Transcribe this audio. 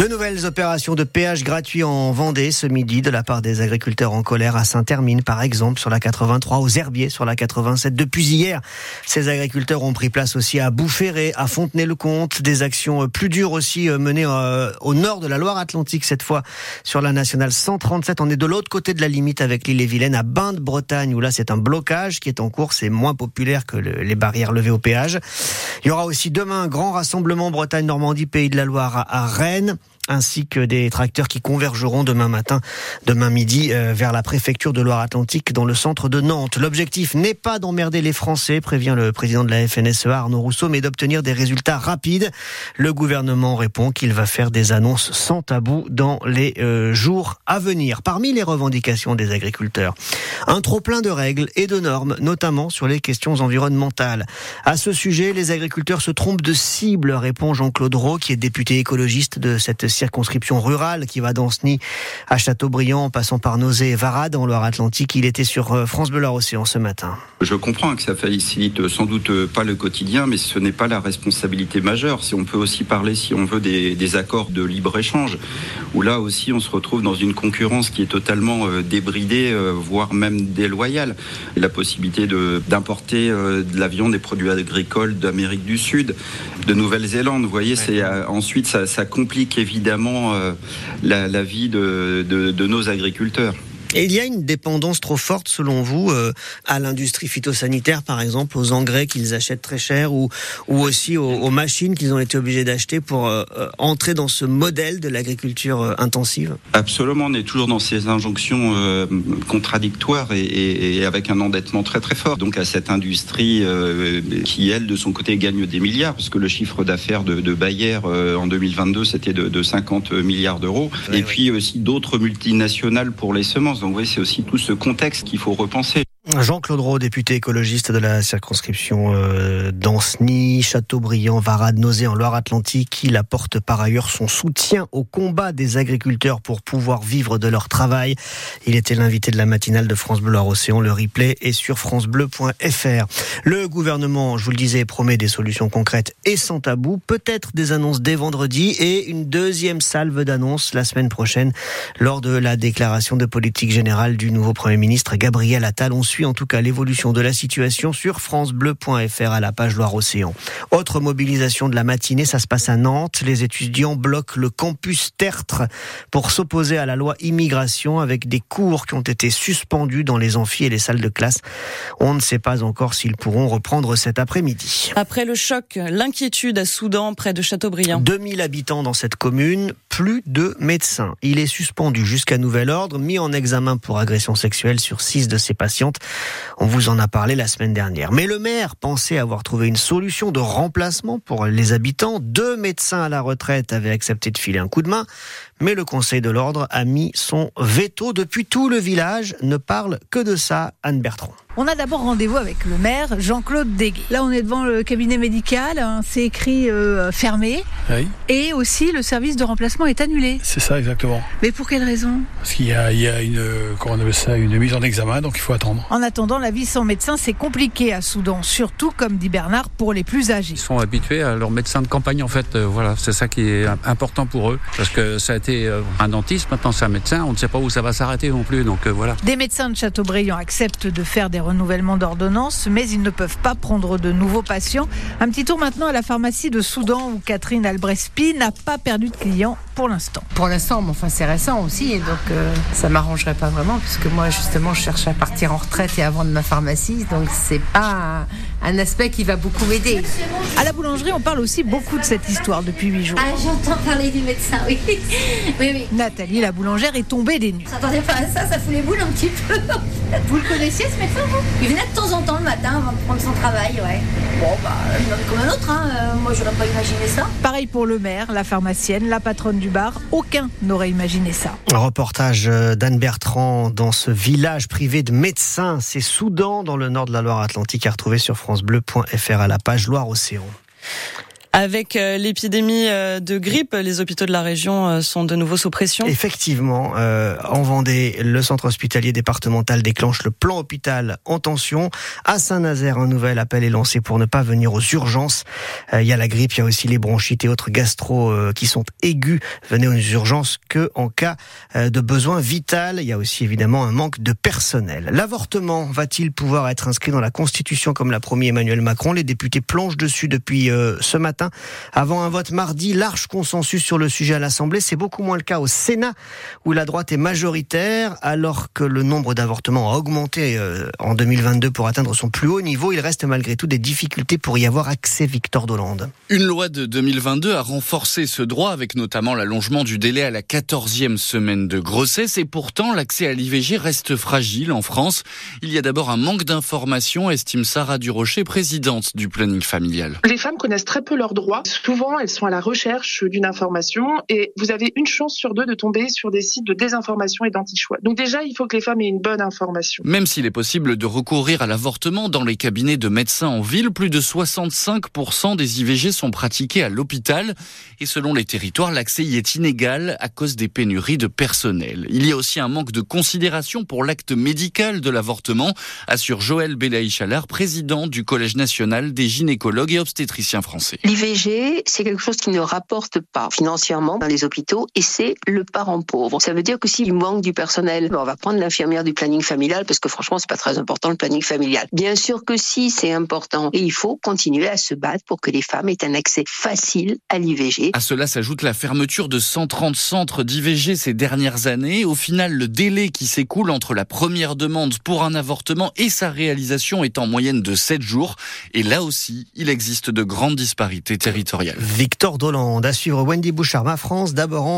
De nouvelles opérations de péage gratuit en Vendée ce midi de la part des agriculteurs en colère à Saint-Termine, par exemple, sur la 83, aux Herbiers, sur la 87. Depuis hier, ces agriculteurs ont pris place aussi à Boufféré, à Fontenay-le-Comte. Des actions plus dures aussi euh, menées euh, au nord de la Loire-Atlantique, cette fois sur la nationale 137. On est de l'autre côté de la limite avec l'île et Vilaine, à Bain de Bretagne, où là c'est un blocage qui est en cours. C'est moins populaire que les barrières levées au péage. Il y aura aussi demain un grand rassemblement Bretagne-Normandie, Pays de la Loire à Rennes ainsi que des tracteurs qui convergeront demain matin, demain midi, euh, vers la préfecture de Loire-Atlantique dans le centre de Nantes. L'objectif n'est pas d'emmerder les Français, prévient le président de la FNSEA Arnaud Rousseau, mais d'obtenir des résultats rapides. Le gouvernement répond qu'il va faire des annonces sans tabou dans les euh, jours à venir. Parmi les revendications des agriculteurs, un trop plein de règles et de normes, notamment sur les questions environnementales. À ce sujet, les agriculteurs se trompent de cible, répond Jean-Claude Rowe, qui est député écologiste de cette circonscription rurale qui va d'Anceny à Châteaubriand, en passant par Nausée et Varade en Loire-Atlantique. Il était sur euh, France Bleu Océan ce matin. Je comprends que ça facilite sans doute pas le quotidien, mais ce n'est pas la responsabilité majeure. Si on peut aussi parler, si on veut, des, accords de libre-échange, où là aussi on se retrouve dans une concurrence qui est totalement euh, débridée, euh, voire même déloyale. La possibilité d'importer de, la viande, des produits agricoles d'Amérique du Sud, de Nouvelle-Zélande, vous voyez, c'est ensuite ça, ça complique évidemment évidemment euh, la, vie de nos agriculteurs. Et il y a une dépendance trop forte, selon vous, euh, à l'industrie phytosanitaire, par exemple, aux engrais qu'ils achètent très cher ou, ou aussi aux, machines qu'ils ont été obligés d'acheter pour euh, euh, entrer dans ce modèle de l'agriculture intensive? Absolument, on est toujours dans ces injonctions contradictoires et, et, avec un endettement très très fort. Donc à cette industrie qui, elle, de son côté, gagne des milliards, parce que le chiffre d'affaires de, de, Bayer en 2022, c'était de, de, 50 milliards d'euros. et puis aussi d'autres multinationales pour les semences. Donc oui, c'est aussi tout ce contexte qu'il faut repenser. Jean-Claude Rowe, député écologiste de la circonscription euh, d'Anceny, Châteaubriand, Varade, Nausée en Loire-Atlantique. Il apporte par ailleurs son soutien au combat des agriculteurs pour pouvoir vivre de leur travail. Il était l'invité de la matinale de France Bleu Loire-Océan. Le replay est sur francebleu.fr. Le gouvernement, je vous le disais, promet des solutions concrètes et sans tabou. Peut-être des annonces dès vendredi et une deuxième salve d'annonces la semaine prochaine lors de la déclaration de politique générale du nouveau Premier ministre Gabriel Attal en tout cas l'évolution de la situation sur francebleu.fr à la page Loire-Océan. Autre mobilisation de la matinée, ça se passe à Nantes. Les étudiants bloquent le campus Tertre pour s'opposer à la loi immigration avec des cours qui ont été suspendus dans les amphis et les salles de classe. On ne sait pas encore s'ils pourront reprendre cet après-midi. Après le choc, l'inquiétude à Soudan, près de Châteaubriand. 2000 habitants dans cette commune, plus de médecins. Il est suspendu jusqu'à nouvel ordre, mis en examen pour agression sexuelle sur six de ses patientes. On vous en a parlé la semaine dernière. Mais le maire pensait avoir trouvé une solution de remplacement pour les habitants. Deux médecins à la retraite avaient accepté de filer un coup de main. Mais le Conseil de l'ordre a mis son veto. Depuis tout le village ne parle que de ça, Anne Bertrand. On a d'abord rendez-vous avec le maire Jean-Claude Deguet. Là, on est devant le cabinet médical, hein, c'est écrit euh, fermé. Oui. Et aussi, le service de remplacement est annulé. C'est ça, exactement. Mais pour quelle raison? Parce qu'il y a, il y a une, on ça, une mise en examen, donc il faut attendre. En attendant, la vie sans médecin, c'est compliqué à Soudan, surtout, comme dit Bernard, pour les plus âgés. Ils sont habitués à leur médecin de campagne, en fait. Euh, voilà, c'est ça qui est important pour eux. Parce que ça a été euh, un dentiste, maintenant c'est un médecin, on ne sait pas où ça va s'arrêter non plus, donc voilà. Des médecins de Châteaubriand acceptent de faire des renouvellement d'ordonnances, mais ils ne peuvent pas prendre de nouveaux patients. Un petit tour maintenant à la pharmacie de Soudan où Catherine Albrespi n'a pas perdu de clients pour l'instant. Pour l'instant, mais enfin c'est récent aussi, et donc euh, ça m'arrangerait pas vraiment, puisque moi justement je cherche à partir en retraite et à vendre ma pharmacie, donc c'est pas un aspect qui va beaucoup m'aider. À la boulangerie, on parle aussi beaucoup de cette histoire depuis huit jours. Ah, j'entends parler du médecin, oui. oui, oui. Nathalie, la boulangère, est tombée des nues. S'attendait pas à ça, ça fout les boules un petit peu. Vous le connaissiez ce médecin, vous? Il venait de temps en temps le matin avant de prendre son travail, ouais. Bon, bah, comme un autre, hein. Euh, moi, j'aurais pas imaginé ça. Pareil pour le maire, la pharmacienne, la patronne du bar. Aucun n'aurait imaginé ça. Un reportage euh, d'Anne Bertrand dans ce village privé de médecins. C'est Soudan, dans le nord de la Loire-Atlantique, à retrouver sur FranceBleu.fr à la page Loire-Océan. Avec euh, l'épidémie euh, de grippe, les hôpitaux de la région euh, sont de nouveau sous pression. Effectivement, en Vendée, le centre hospitalier départemental déclenche le plan hôpital en tension. À Saint-Nazaire, un nouvel appel est lancé pour ne pas venir aux urgences. Il y a la grippe, il y a aussi les bronchites et autres gastro qui sont aigus. Venez aux urgences que en cas de besoin vital. Il y a aussi évidemment un manque de personnel. L'avortement va-t-il pouvoir être inscrit dans la Constitution comme l'a promis Emmanuel Macron? Les députés plongent dessus depuis ce matin avant un vote mardi, large consensus sur le sujet à l'Assemblée. C'est beaucoup moins le cas au Sénat, où la droite est majoritaire, alors que le nombre d'avortements a augmenté euh, en 2022 pour atteindre son plus haut niveau. Il reste malgré tout des difficultés pour y avoir accès, Victor Dolande. Une loi de 2022 a renforcé ce droit avec notamment l'allongement du délai à la 14e semaine de grossesse et pourtant l'accès à l'IVG reste fragile en France. Il y a d'abord un manque d'informations, estime Sarah Durocher, présidente du planning familial. Les femmes connaissent très peu leurs droits. Souvent, elles sont à la recherche d'une information et vous avez une chance sur deux de tomber sur des sites de désinformation et d'anti-choix. Donc déjà, il faut que les femmes aient une bonne information. Même s'il est possible de recourir à l'avortement dans les cabinets de médecins en ville, plus de 65% des IVG sont pratiqués à l'hôpital et selon les territoires, l'accès y est inégal à cause des pénuries de personnel. Il y a aussi un manque de considération pour l'acte médical de l'avortement, assure Joël Belaïchalar, président du Collège national des gynécologues et obstétriciens français. L'IVG, c'est quelque chose qui ne rapporte pas financièrement dans les hôpitaux et c'est le parent pauvre. Ça veut dire que s'il manque du personnel, on va prendre l'infirmière du planning familial parce que franchement, c'est pas très important le planning familial. Bien sûr que si, c'est important et il faut continuer à se battre pour que les femmes aient un accès facile à l'IVG. À cela s'ajoute la fermeture de 130 centres d'IVG ces dernières années. Au final, le délai qui s'écoule entre la première demande pour un avortement et sa réalisation est en moyenne de 7 jours. Et là aussi, il existe de grandes disparités territoriale. Victor Dolande à suivre Wendy Bouchard, ma France d'abord en